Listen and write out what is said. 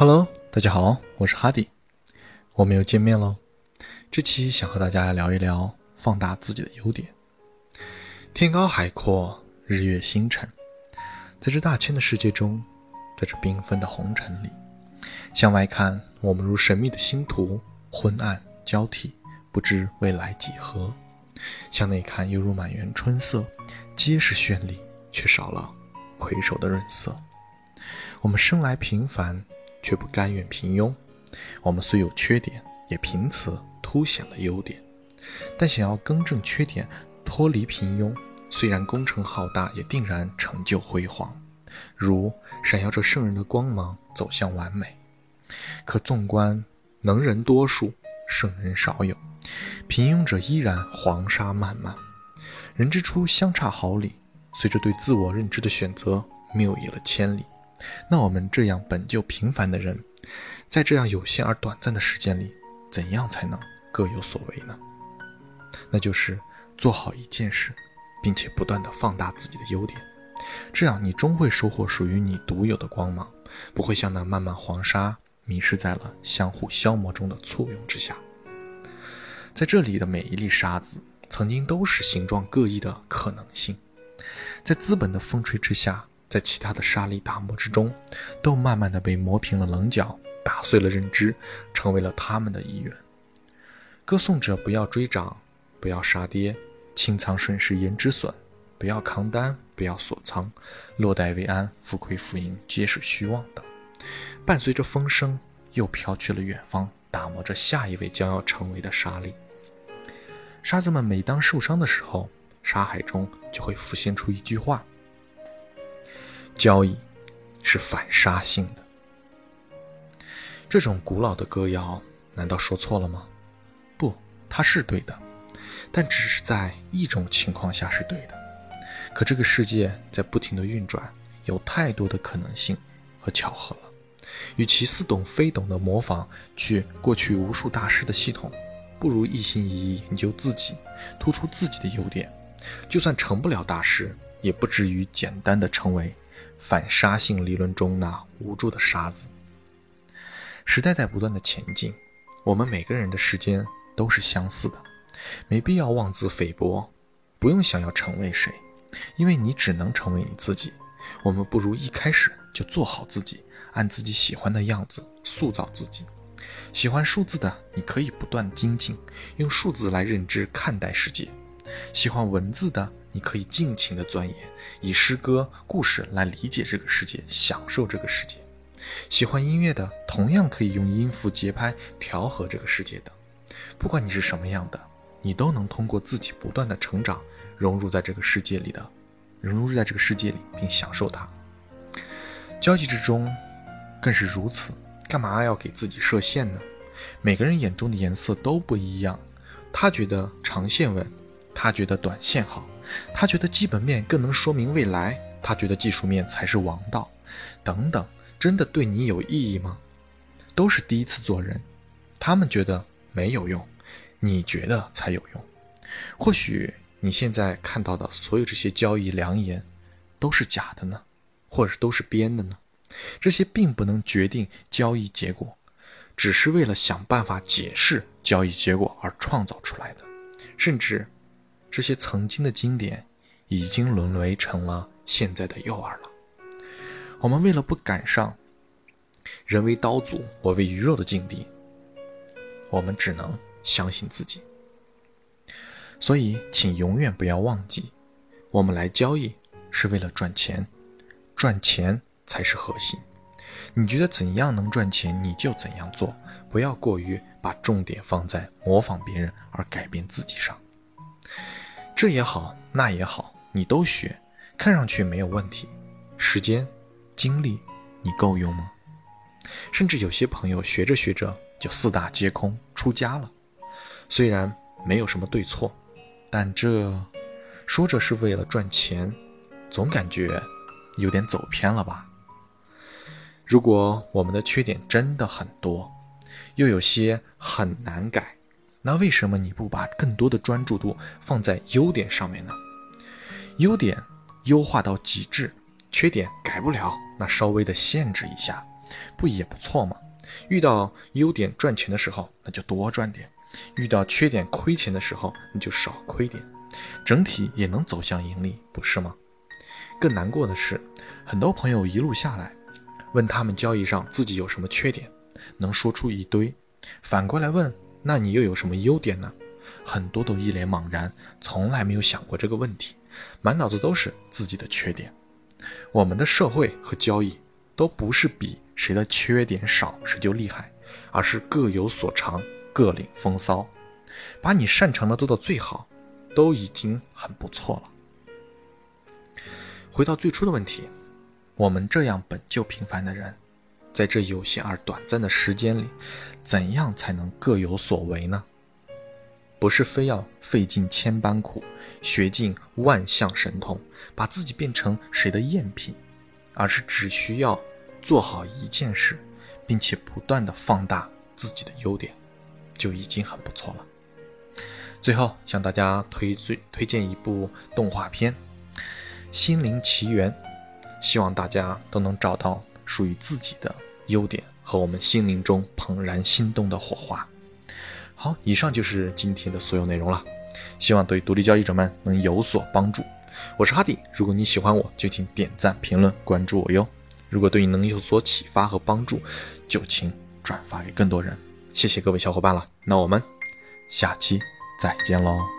Hello，大家好，我是哈迪，我们又见面喽。这期想和大家聊一聊放大自己的优点。天高海阔，日月星辰，在这大千的世界中，在这缤纷的红尘里，向外看，我们如神秘的星图，昏暗交替，不知未来几何；向内看，犹如满园春色，皆是绚丽，却少了魁首的润色。我们生来平凡。却不甘愿平庸，我们虽有缺点，也凭此凸显了优点。但想要更正缺点，脱离平庸，虽然工程浩大，也定然成就辉煌，如闪耀着圣人的光芒，走向完美。可纵观能人多数，圣人少有，平庸者依然黄沙漫漫。人之初相差毫厘，随着对自我认知的选择，谬以了千里。那我们这样本就平凡的人，在这样有限而短暂的时间里，怎样才能各有所为呢？那就是做好一件事，并且不断的放大自己的优点，这样你终会收获属于你独有的光芒，不会像那漫漫黄沙迷失在了相互消磨中的簇拥之下。在这里的每一粒沙子，曾经都是形状各异的可能性，在资本的风吹之下。在其他的沙砾打磨之中，都慢慢的被磨平了棱角，打碎了认知，成为了他们的一员。歌颂着不要追涨，不要杀跌，清仓顺势言止损，不要扛单，不要锁仓，落袋为安，浮亏浮盈皆是虚妄的。伴随着风声，又飘去了远方，打磨着下一位将要成为的沙粒。沙子们每当受伤的时候，沙海中就会浮现出一句话。交易是反杀性的。这种古老的歌谣，难道说错了吗？不，它是对的，但只是在一种情况下是对的。可这个世界在不停的运转，有太多的可能性和巧合了。与其似懂非懂的模仿去过去无数大师的系统，不如一心一意研究自己，突出自己的优点。就算成不了大师，也不至于简单的成为。反杀性理论中那无助的沙子。时代在不断的前进，我们每个人的时间都是相似的，没必要妄自菲薄，不用想要成为谁，因为你只能成为你自己。我们不如一开始就做好自己，按自己喜欢的样子塑造自己。喜欢数字的，你可以不断精进，用数字来认知看待世界；喜欢文字的。你可以尽情的钻研，以诗歌、故事来理解这个世界，享受这个世界。喜欢音乐的，同样可以用音符、节拍调和这个世界的。不管你是什么样的，你都能通过自己不断的成长，融入在这个世界里的，融入在这个世界里，并享受它。交际之中，更是如此。干嘛要给自己设限呢？每个人眼中的颜色都不一样，他觉得长线稳，他觉得短线好。他觉得基本面更能说明未来，他觉得技术面才是王道，等等，真的对你有意义吗？都是第一次做人，他们觉得没有用，你觉得才有用。或许你现在看到的所有这些交易良言，都是假的呢，或者都是编的呢？这些并不能决定交易结果，只是为了想办法解释交易结果而创造出来的，甚至。这些曾经的经典，已经沦为成了现在的诱饵了。我们为了不赶上“人为刀俎，我为鱼肉”的境地，我们只能相信自己。所以，请永远不要忘记，我们来交易是为了赚钱，赚钱才是核心。你觉得怎样能赚钱，你就怎样做，不要过于把重点放在模仿别人而改变自己上。这也好，那也好，你都学，看上去没有问题。时间、精力，你够用吗？甚至有些朋友学着学着就四大皆空出家了。虽然没有什么对错，但这说着是为了赚钱，总感觉有点走偏了吧？如果我们的缺点真的很多，又有些很难改。那为什么你不把更多的专注度放在优点上面呢？优点优化到极致，缺点改不了，那稍微的限制一下，不也不错吗？遇到优点赚钱的时候，那就多赚点；遇到缺点亏钱的时候，你就少亏点，整体也能走向盈利，不是吗？更难过的是，很多朋友一路下来，问他们交易上自己有什么缺点，能说出一堆；反过来问，那你又有什么优点呢？很多都一脸茫然，从来没有想过这个问题，满脑子都是自己的缺点。我们的社会和交易都不是比谁的缺点少谁就厉害，而是各有所长，各领风骚。把你擅长的做到最好，都已经很不错了。回到最初的问题，我们这样本就平凡的人，在这有限而短暂的时间里，怎样才能各有所为呢？不是非要费尽千般苦，学尽万象神通，把自己变成谁的赝品，而是只需要做好一件事，并且不断的放大自己的优点，就已经很不错了。最后向大家推最推荐一部动画片《心灵奇缘》，希望大家都能找到属于自己的优点和我们心灵中怦然心动的火花。好，以上就是今天的所有内容了，希望对独立交易者们能有所帮助。我是哈迪，如果你喜欢我，就请点赞、评论、关注我哟。如果对你能有所启发和帮助，就请转发给更多人。谢谢各位小伙伴了，那我们下期再见喽。